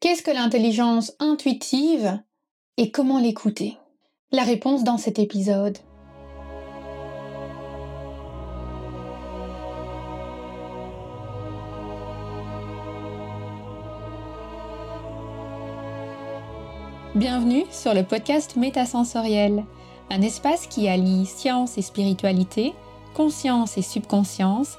Qu'est-ce que l'intelligence intuitive et comment l'écouter? La réponse dans cet épisode. Bienvenue sur le podcast Métasensoriel, un espace qui allie science et spiritualité, conscience et subconscience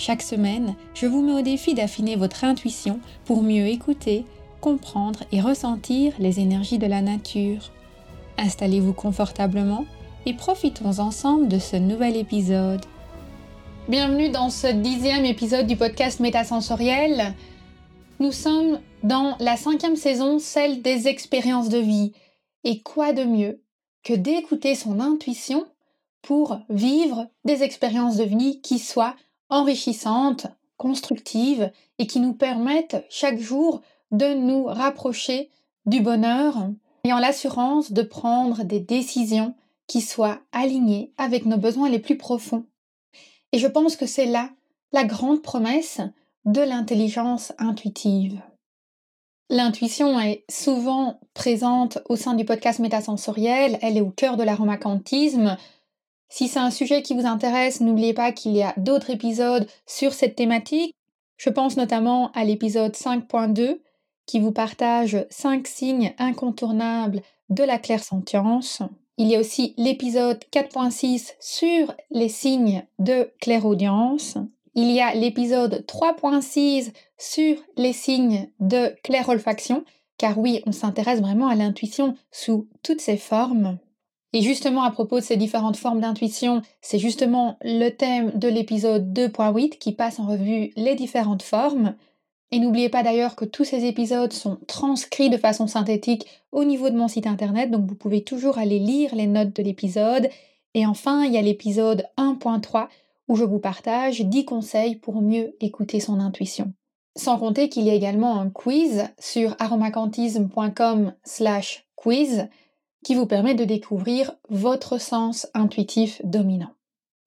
Chaque semaine, je vous mets au défi d'affiner votre intuition pour mieux écouter, comprendre et ressentir les énergies de la nature. Installez-vous confortablement et profitons ensemble de ce nouvel épisode. Bienvenue dans ce dixième épisode du podcast Métasensoriel. Nous sommes dans la cinquième saison, celle des expériences de vie. Et quoi de mieux que d'écouter son intuition pour vivre des expériences de vie qui soient enrichissantes, constructives et qui nous permettent chaque jour de nous rapprocher du bonheur ayant l'assurance de prendre des décisions qui soient alignées avec nos besoins les plus profonds. Et je pense que c'est là la grande promesse de l'intelligence intuitive. L'intuition est souvent présente au sein du podcast métasensoriel, elle est au cœur de l'aromacantisme, si c'est un sujet qui vous intéresse, n'oubliez pas qu'il y a d'autres épisodes sur cette thématique. Je pense notamment à l'épisode 5.2 qui vous partage 5 signes incontournables de la clairsentience. Il y a aussi l'épisode 4.6 sur les signes de clairaudience. Il y a l'épisode 3.6 sur les signes de clairolfaction, car oui, on s'intéresse vraiment à l'intuition sous toutes ses formes. Et justement, à propos de ces différentes formes d'intuition, c'est justement le thème de l'épisode 2.8 qui passe en revue les différentes formes. Et n'oubliez pas d'ailleurs que tous ces épisodes sont transcrits de façon synthétique au niveau de mon site internet, donc vous pouvez toujours aller lire les notes de l'épisode. Et enfin, il y a l'épisode 1.3 où je vous partage 10 conseils pour mieux écouter son intuition. Sans compter qu'il y a également un quiz sur aromacantisme.com slash quiz qui vous permet de découvrir votre sens intuitif dominant.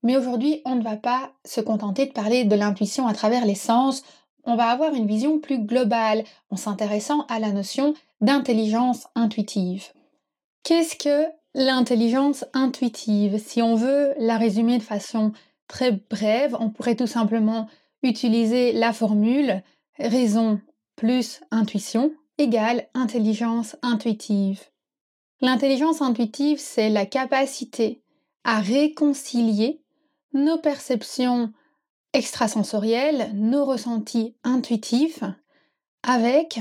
Mais aujourd'hui, on ne va pas se contenter de parler de l'intuition à travers les sens, on va avoir une vision plus globale en s'intéressant à la notion d'intelligence intuitive. Qu'est-ce que l'intelligence intuitive? Si on veut la résumer de façon très brève, on pourrait tout simplement utiliser la formule raison plus intuition égale intelligence intuitive. L'intelligence intuitive, c'est la capacité à réconcilier nos perceptions extrasensorielles, nos ressentis intuitifs, avec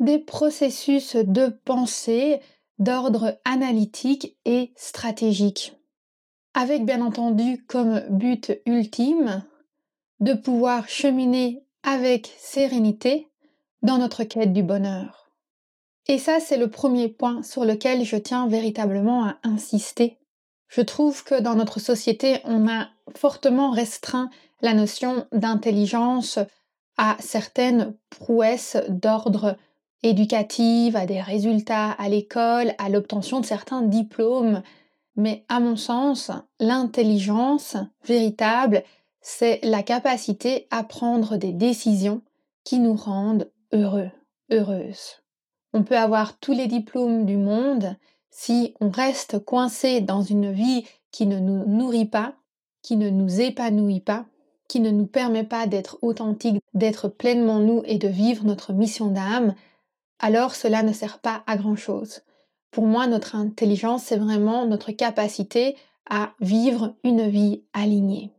des processus de pensée d'ordre analytique et stratégique. Avec bien entendu comme but ultime de pouvoir cheminer avec sérénité dans notre quête du bonheur. Et ça, c'est le premier point sur lequel je tiens véritablement à insister. Je trouve que dans notre société, on a fortement restreint la notion d'intelligence à certaines prouesses d'ordre éducatif, à des résultats à l'école, à l'obtention de certains diplômes. Mais à mon sens, l'intelligence véritable, c'est la capacité à prendre des décisions qui nous rendent heureux, heureuses. On peut avoir tous les diplômes du monde si on reste coincé dans une vie qui ne nous nourrit pas, qui ne nous épanouit pas, qui ne nous permet pas d'être authentique, d'être pleinement nous et de vivre notre mission d'âme, alors cela ne sert pas à grand-chose. Pour moi, notre intelligence, c'est vraiment notre capacité à vivre une vie alignée.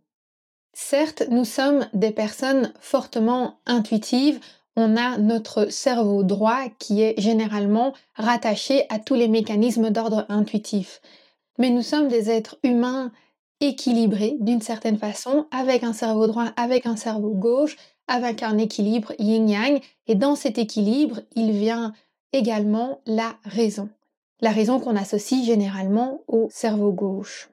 Certes, nous sommes des personnes fortement intuitives, on a notre cerveau droit qui est généralement rattaché à tous les mécanismes d'ordre intuitif. Mais nous sommes des êtres humains équilibrés d'une certaine façon, avec un cerveau droit, avec un cerveau gauche, avec un équilibre yin-yang. Et dans cet équilibre, il vient également la raison. La raison qu'on associe généralement au cerveau gauche.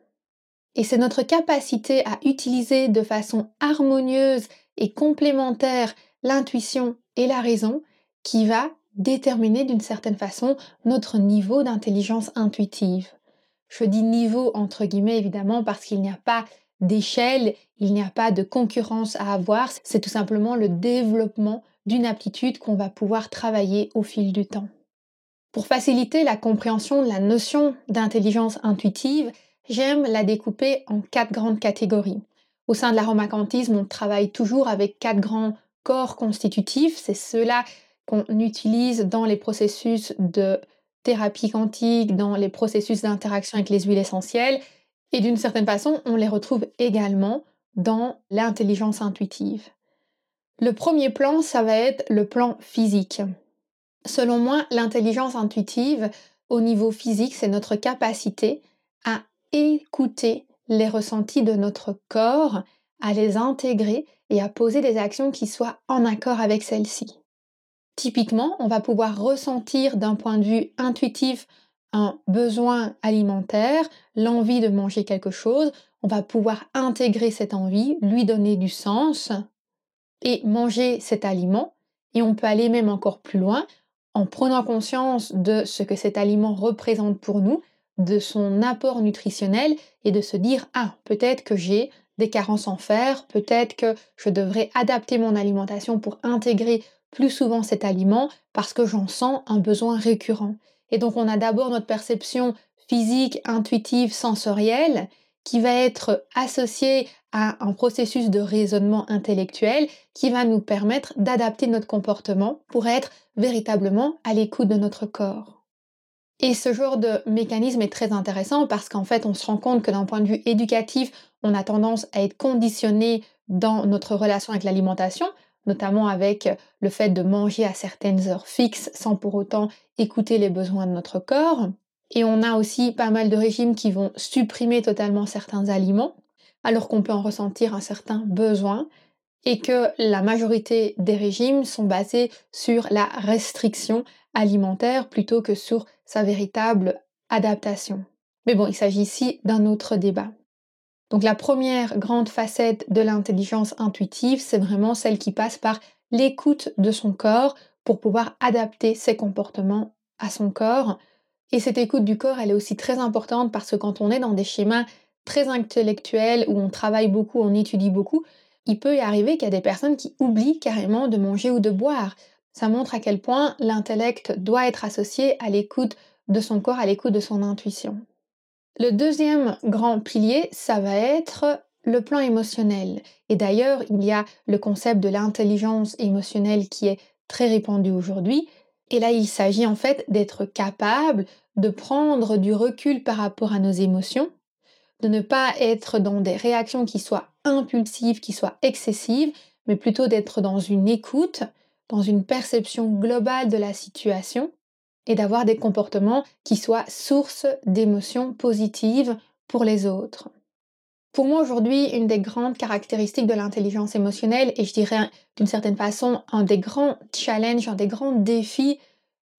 Et c'est notre capacité à utiliser de façon harmonieuse et complémentaire l'intuition et la raison qui va déterminer d'une certaine façon notre niveau d'intelligence intuitive. Je dis niveau entre guillemets évidemment parce qu'il n'y a pas d'échelle, il n'y a pas de concurrence à avoir, c'est tout simplement le développement d'une aptitude qu'on va pouvoir travailler au fil du temps. Pour faciliter la compréhension de la notion d'intelligence intuitive, j'aime la découper en quatre grandes catégories. Au sein de l'aromacantisme, on travaille toujours avec quatre grands corps constitutifs. C'est ceux-là qu'on utilise dans les processus de thérapie quantique, dans les processus d'interaction avec les huiles essentielles. Et d'une certaine façon, on les retrouve également dans l'intelligence intuitive. Le premier plan, ça va être le plan physique. Selon moi, l'intelligence intuitive au niveau physique, c'est notre capacité à écouter les ressentis de notre corps, à les intégrer et à poser des actions qui soient en accord avec celles-ci. Typiquement, on va pouvoir ressentir d'un point de vue intuitif un besoin alimentaire, l'envie de manger quelque chose, on va pouvoir intégrer cette envie, lui donner du sens et manger cet aliment. Et on peut aller même encore plus loin en prenant conscience de ce que cet aliment représente pour nous, de son apport nutritionnel et de se dire ah peut-être que j'ai des carences en fer, peut-être que je devrais adapter mon alimentation pour intégrer plus souvent cet aliment parce que j'en sens un besoin récurrent. Et donc on a d'abord notre perception physique, intuitive, sensorielle qui va être associée à un processus de raisonnement intellectuel qui va nous permettre d'adapter notre comportement pour être véritablement à l'écoute de notre corps. Et ce genre de mécanisme est très intéressant parce qu'en fait, on se rend compte que d'un point de vue éducatif, on a tendance à être conditionné dans notre relation avec l'alimentation, notamment avec le fait de manger à certaines heures fixes sans pour autant écouter les besoins de notre corps. Et on a aussi pas mal de régimes qui vont supprimer totalement certains aliments, alors qu'on peut en ressentir un certain besoin, et que la majorité des régimes sont basés sur la restriction alimentaire plutôt que sur sa véritable adaptation. Mais bon, il s'agit ici d'un autre débat. Donc la première grande facette de l'intelligence intuitive, c'est vraiment celle qui passe par l'écoute de son corps pour pouvoir adapter ses comportements à son corps. Et cette écoute du corps, elle est aussi très importante parce que quand on est dans des schémas très intellectuels où on travaille beaucoup, on étudie beaucoup, il peut y arriver qu'il y a des personnes qui oublient carrément de manger ou de boire. Ça montre à quel point l'intellect doit être associé à l'écoute de son corps, à l'écoute de son intuition. Le deuxième grand pilier, ça va être le plan émotionnel. Et d'ailleurs, il y a le concept de l'intelligence émotionnelle qui est très répandu aujourd'hui. Et là, il s'agit en fait d'être capable de prendre du recul par rapport à nos émotions, de ne pas être dans des réactions qui soient impulsives, qui soient excessives, mais plutôt d'être dans une écoute, dans une perception globale de la situation et d'avoir des comportements qui soient source d'émotions positives pour les autres. Pour moi aujourd'hui, une des grandes caractéristiques de l'intelligence émotionnelle, et je dirais d'une certaine façon un des grands challenges, un des grands défis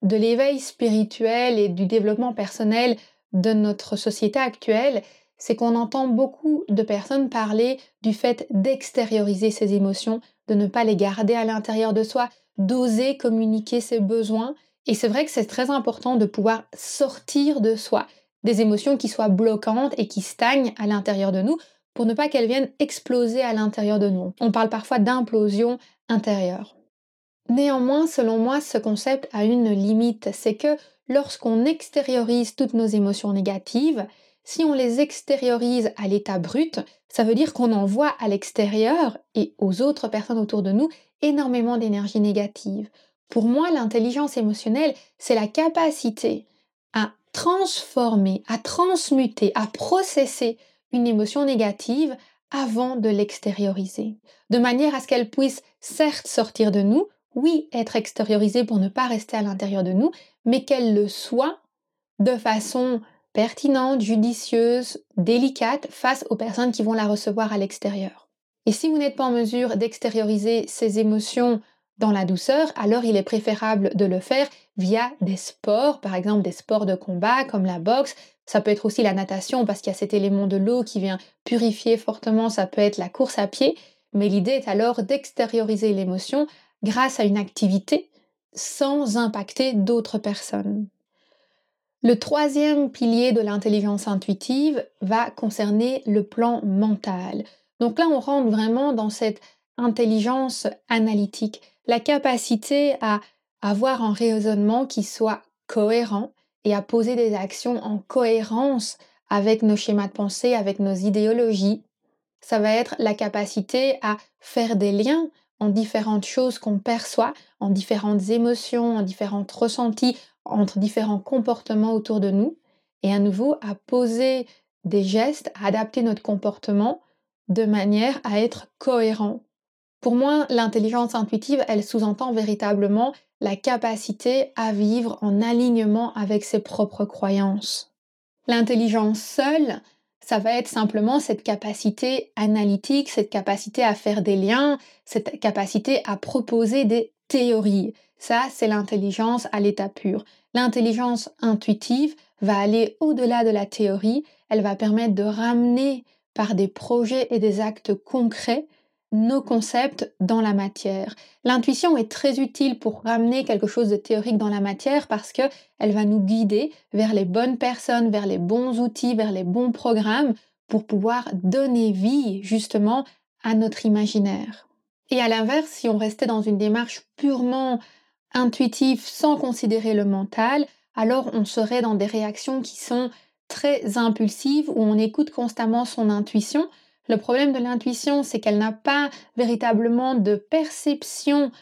de l'éveil spirituel et du développement personnel de notre société actuelle, c'est qu'on entend beaucoup de personnes parler du fait d'extérioriser ses émotions, de ne pas les garder à l'intérieur de soi, d'oser communiquer ses besoins et c'est vrai que c'est très important de pouvoir sortir de soi des émotions qui soient bloquantes et qui stagnent à l'intérieur de nous pour ne pas qu'elles viennent exploser à l'intérieur de nous. On parle parfois d'implosion intérieure. Néanmoins, selon moi, ce concept a une limite, c'est que lorsqu'on extériorise toutes nos émotions négatives, si on les extériorise à l'état brut, ça veut dire qu'on envoie à l'extérieur et aux autres personnes autour de nous énormément d'énergie négative. Pour moi, l'intelligence émotionnelle, c'est la capacité à transformer, à transmuter, à processer une émotion négative avant de l'extérioriser, de manière à ce qu'elle puisse certes sortir de nous, oui, être extériorisée pour ne pas rester à l'intérieur de nous, mais qu'elle le soit de façon pertinente, judicieuse, délicate face aux personnes qui vont la recevoir à l'extérieur. Et si vous n'êtes pas en mesure d'extérioriser ces émotions dans la douceur, alors il est préférable de le faire via des sports, par exemple des sports de combat comme la boxe. Ça peut être aussi la natation parce qu'il y a cet élément de l'eau qui vient purifier fortement, ça peut être la course à pied. Mais l'idée est alors d'extérioriser l'émotion grâce à une activité sans impacter d'autres personnes. Le troisième pilier de l'intelligence intuitive va concerner le plan mental. Donc là, on rentre vraiment dans cette intelligence analytique, la capacité à avoir un raisonnement qui soit cohérent et à poser des actions en cohérence avec nos schémas de pensée, avec nos idéologies. Ça va être la capacité à faire des liens en différentes choses qu'on perçoit, en différentes émotions, en différents ressentis, entre différents comportements autour de nous, et à nouveau à poser des gestes, à adapter notre comportement de manière à être cohérent. Pour moi, l'intelligence intuitive, elle sous-entend véritablement la capacité à vivre en alignement avec ses propres croyances. L'intelligence seule, ça va être simplement cette capacité analytique, cette capacité à faire des liens, cette capacité à proposer des théories. Ça, c'est l'intelligence à l'état pur. L'intelligence intuitive va aller au-delà de la théorie, elle va permettre de ramener par des projets et des actes concrets nos concepts dans la matière. L'intuition est très utile pour ramener quelque chose de théorique dans la matière parce que elle va nous guider vers les bonnes personnes, vers les bons outils, vers les bons programmes pour pouvoir donner vie justement à notre imaginaire. Et à l'inverse, si on restait dans une démarche purement intuitive sans considérer le mental, alors on serait dans des réactions qui sont très impulsives où on écoute constamment son intuition le problème de l'intuition, c'est qu'elle n'a pas véritablement de perception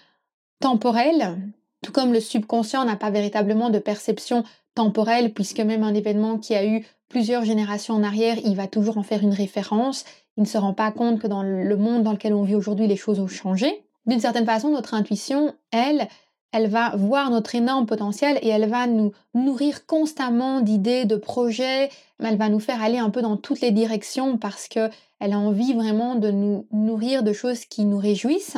temporelle, tout comme le subconscient n'a pas véritablement de perception temporelle, puisque même un événement qui a eu plusieurs générations en arrière, il va toujours en faire une référence. Il ne se rend pas compte que dans le monde dans lequel on vit aujourd'hui, les choses ont changé. D'une certaine façon, notre intuition, elle, elle va voir notre énorme potentiel et elle va nous nourrir constamment d'idées, de projets, elle va nous faire aller un peu dans toutes les directions parce que elle a envie vraiment de nous nourrir de choses qui nous réjouissent.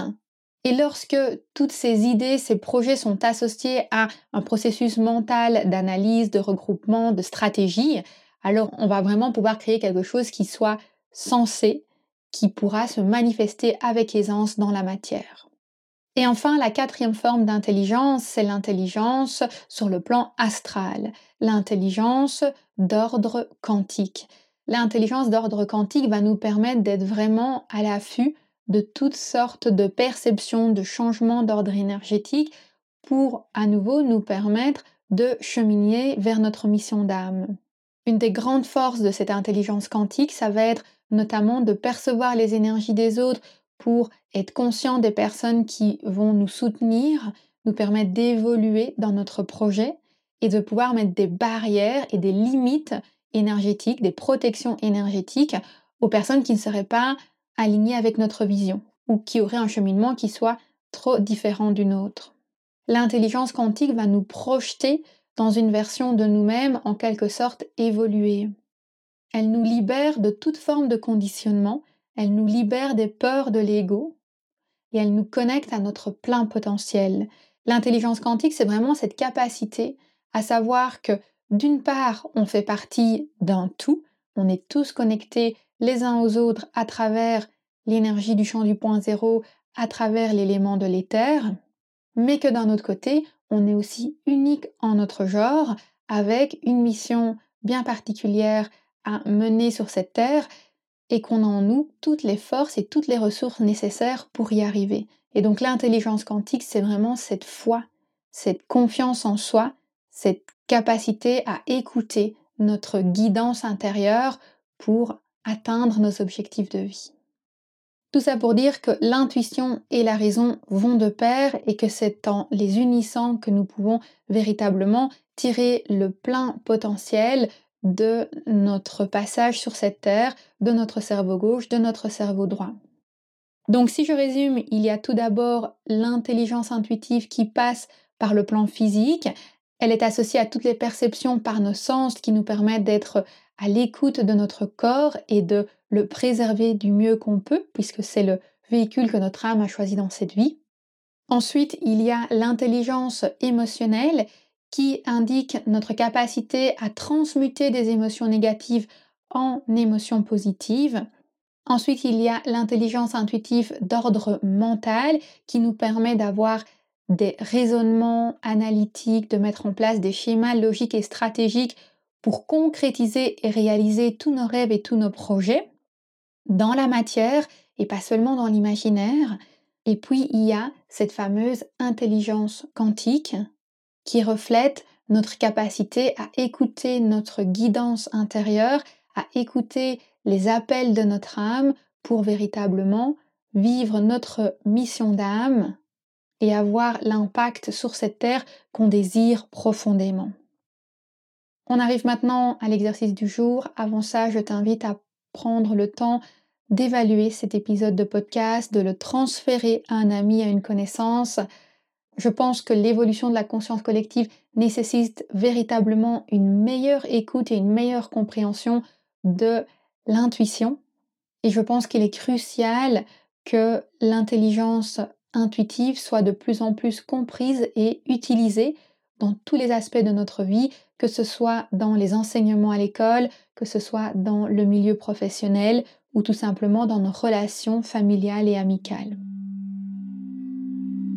Et lorsque toutes ces idées, ces projets sont associés à un processus mental d'analyse, de regroupement, de stratégie, alors on va vraiment pouvoir créer quelque chose qui soit sensé, qui pourra se manifester avec aisance dans la matière. Et enfin, la quatrième forme d'intelligence, c'est l'intelligence sur le plan astral, l'intelligence d'ordre quantique. L'intelligence d'ordre quantique va nous permettre d'être vraiment à l'affût de toutes sortes de perceptions, de changements d'ordre énergétique pour à nouveau nous permettre de cheminer vers notre mission d'âme. Une des grandes forces de cette intelligence quantique, ça va être notamment de percevoir les énergies des autres pour être conscient des personnes qui vont nous soutenir, nous permettre d'évoluer dans notre projet et de pouvoir mettre des barrières et des limites énergétiques, des protections énergétiques aux personnes qui ne seraient pas alignées avec notre vision ou qui auraient un cheminement qui soit trop différent d'une autre. L'intelligence quantique va nous projeter dans une version de nous-mêmes en quelque sorte évoluée. Elle nous libère de toute forme de conditionnement elle nous libère des peurs de l'ego et elle nous connecte à notre plein potentiel. L'intelligence quantique, c'est vraiment cette capacité à savoir que d'une part, on fait partie d'un tout, on est tous connectés les uns aux autres à travers l'énergie du champ du point zéro, à travers l'élément de l'éther, mais que d'un autre côté, on est aussi unique en notre genre, avec une mission bien particulière à mener sur cette terre et qu'on a en nous toutes les forces et toutes les ressources nécessaires pour y arriver. Et donc l'intelligence quantique, c'est vraiment cette foi, cette confiance en soi, cette capacité à écouter notre guidance intérieure pour atteindre nos objectifs de vie. Tout ça pour dire que l'intuition et la raison vont de pair et que c'est en les unissant que nous pouvons véritablement tirer le plein potentiel de notre passage sur cette terre, de notre cerveau gauche, de notre cerveau droit. Donc si je résume, il y a tout d'abord l'intelligence intuitive qui passe par le plan physique. Elle est associée à toutes les perceptions par nos sens qui nous permettent d'être à l'écoute de notre corps et de le préserver du mieux qu'on peut, puisque c'est le véhicule que notre âme a choisi dans cette vie. Ensuite, il y a l'intelligence émotionnelle qui indique notre capacité à transmuter des émotions négatives en émotions positives. Ensuite, il y a l'intelligence intuitive d'ordre mental qui nous permet d'avoir des raisonnements analytiques, de mettre en place des schémas logiques et stratégiques pour concrétiser et réaliser tous nos rêves et tous nos projets dans la matière et pas seulement dans l'imaginaire. Et puis, il y a cette fameuse intelligence quantique qui reflète notre capacité à écouter notre guidance intérieure, à écouter les appels de notre âme pour véritablement vivre notre mission d'âme et avoir l'impact sur cette terre qu'on désire profondément. On arrive maintenant à l'exercice du jour. Avant ça, je t'invite à prendre le temps d'évaluer cet épisode de podcast, de le transférer à un ami, à une connaissance. Je pense que l'évolution de la conscience collective nécessite véritablement une meilleure écoute et une meilleure compréhension de l'intuition. Et je pense qu'il est crucial que l'intelligence intuitive soit de plus en plus comprise et utilisée dans tous les aspects de notre vie, que ce soit dans les enseignements à l'école, que ce soit dans le milieu professionnel ou tout simplement dans nos relations familiales et amicales.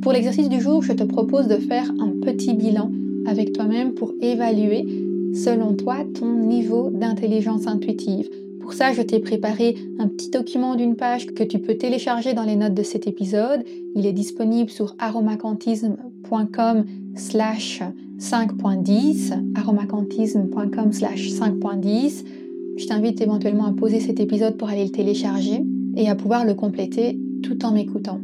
Pour l'exercice du jour, je te propose de faire un petit bilan avec toi-même pour évaluer, selon toi, ton niveau d'intelligence intuitive. Pour ça, je t'ai préparé un petit document d'une page que tu peux télécharger dans les notes de cet épisode. Il est disponible sur aromacantisme.com slash 5.10, aromacantisme.com slash 5.10. Je t'invite éventuellement à poser cet épisode pour aller le télécharger et à pouvoir le compléter tout en m'écoutant.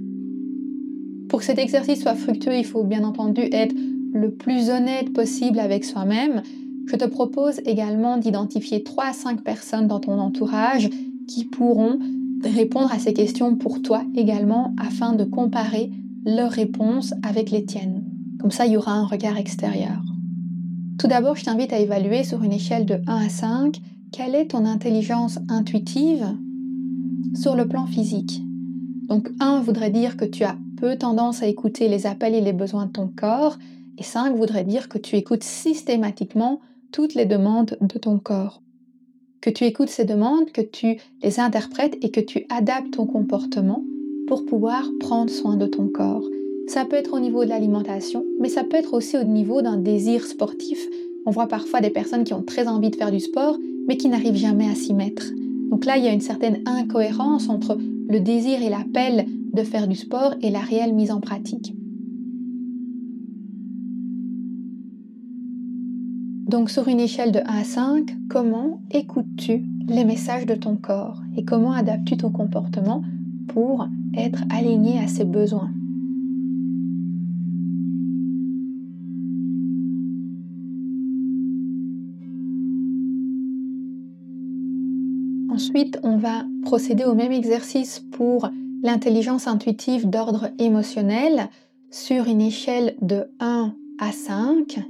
Pour que cet exercice soit fructueux, il faut bien entendu être le plus honnête possible avec soi-même. Je te propose également d'identifier 3 à 5 personnes dans ton entourage qui pourront répondre à ces questions pour toi également afin de comparer leurs réponses avec les tiennes. Comme ça, il y aura un regard extérieur. Tout d'abord, je t'invite à évaluer sur une échelle de 1 à 5 quelle est ton intelligence intuitive sur le plan physique. Donc 1 voudrait dire que tu as tendance à écouter les appels et les besoins de ton corps, et 5 voudrait dire que tu écoutes systématiquement toutes les demandes de ton corps. Que tu écoutes ces demandes, que tu les interprètes et que tu adaptes ton comportement pour pouvoir prendre soin de ton corps. Ça peut être au niveau de l'alimentation, mais ça peut être aussi au niveau d'un désir sportif. On voit parfois des personnes qui ont très envie de faire du sport, mais qui n'arrivent jamais à s'y mettre. Donc là, il y a une certaine incohérence entre le désir et l'appel de faire du sport et la réelle mise en pratique. Donc sur une échelle de 1 à 5, comment écoutes-tu les messages de ton corps et comment adaptes-tu ton comportement pour être aligné à ses besoins? Ensuite, on va procéder au même exercice pour l'intelligence intuitive d'ordre émotionnel sur une échelle de 1 à 5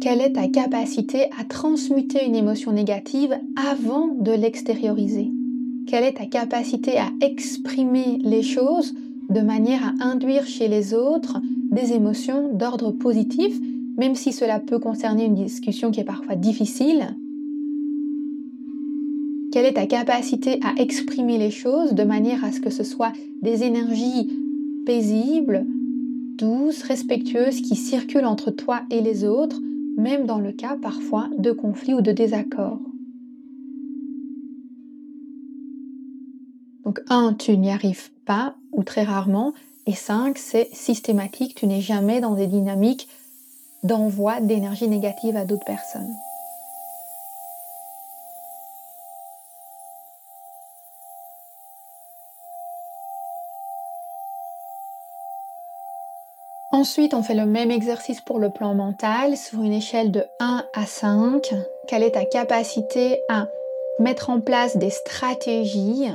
quelle est ta capacité à transmuter une émotion négative avant de l'extérioriser? Quelle est ta capacité à exprimer les choses de manière à induire chez les autres des émotions d'ordre positif, même si cela peut concerner une discussion qui est parfois difficile? Quelle est ta capacité à exprimer les choses de manière à ce que ce soit des énergies paisibles, douces, respectueuses qui circulent entre toi et les autres même dans le cas parfois de conflits ou de désaccords. Donc 1, tu n'y arrives pas ou très rarement. Et 5, c'est systématique, tu n'es jamais dans des dynamiques d'envoi d'énergie négative à d'autres personnes. Ensuite, on fait le même exercice pour le plan mental sur une échelle de 1 à 5. Quelle est ta capacité à mettre en place des stratégies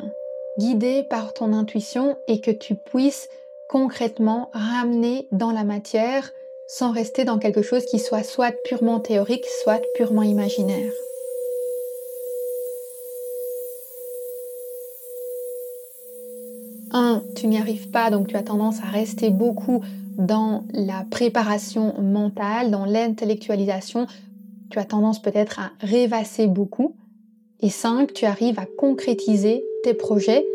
guidées par ton intuition et que tu puisses concrètement ramener dans la matière sans rester dans quelque chose qui soit soit purement théorique, soit purement imaginaire? 1. tu n'y arrives pas, donc tu as tendance à rester beaucoup dans la préparation mentale, dans l'intellectualisation, tu as tendance peut-être à rêvasser beaucoup. Et 5, tu arrives à concrétiser tes projets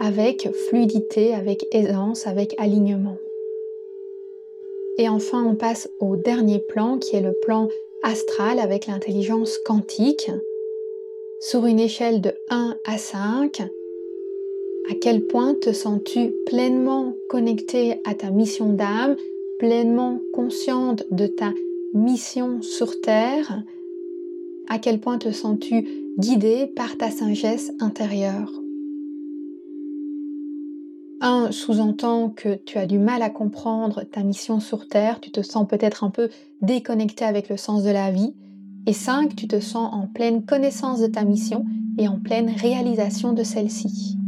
avec fluidité, avec aisance, avec alignement. Et enfin, on passe au dernier plan qui est le plan astral avec l'intelligence quantique. Sur une échelle de 1 à 5, à quel point te sens-tu pleinement connecté à ta mission d'âme, pleinement consciente de ta mission sur Terre? À quel point te sens-tu guidé par ta sagesse intérieure? 1 sous-entend que tu as du mal à comprendre ta mission sur Terre, tu te sens peut-être un peu déconnecté avec le sens de la vie. Et 5, tu te sens en pleine connaissance de ta mission et en pleine réalisation de celle-ci.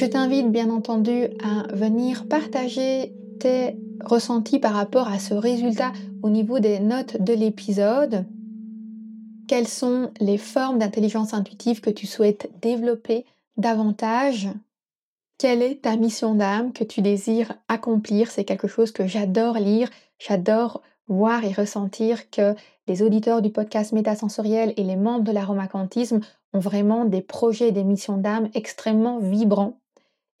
Je t'invite bien entendu à venir partager tes ressentis par rapport à ce résultat au niveau des notes de l'épisode. Quelles sont les formes d'intelligence intuitive que tu souhaites développer davantage? Quelle est ta mission d'âme que tu désires accomplir? C'est quelque chose que j'adore lire, j'adore voir et ressentir que les auditeurs du podcast métasensoriel et les membres de l'aromacantisme ont vraiment des projets des missions d'âme extrêmement vibrants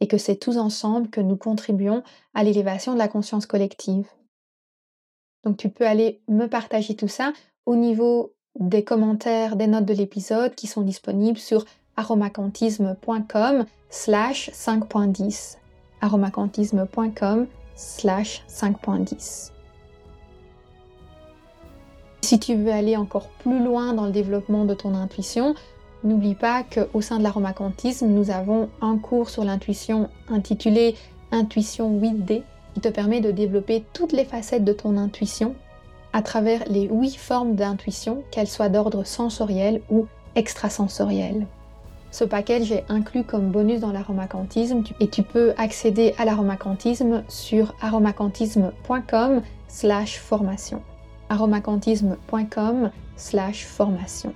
et que c'est tous ensemble que nous contribuons à l'élévation de la conscience collective. Donc tu peux aller me partager tout ça au niveau des commentaires, des notes de l'épisode qui sont disponibles sur aromacantisme.com slash 5.10 aromacantisme.com slash 5.10 Si tu veux aller encore plus loin dans le développement de ton intuition, N'oublie pas qu'au sein de l'aromacantisme, nous avons un cours sur l'intuition intitulé Intuition 8D qui te permet de développer toutes les facettes de ton intuition à travers les huit formes d'intuition, qu'elles soient d'ordre sensoriel ou extrasensoriel. Ce package est inclus comme bonus dans l'aromacantisme et tu peux accéder à l'aromacantisme sur aromacantisme.com slash formation aromacantisme.com slash formation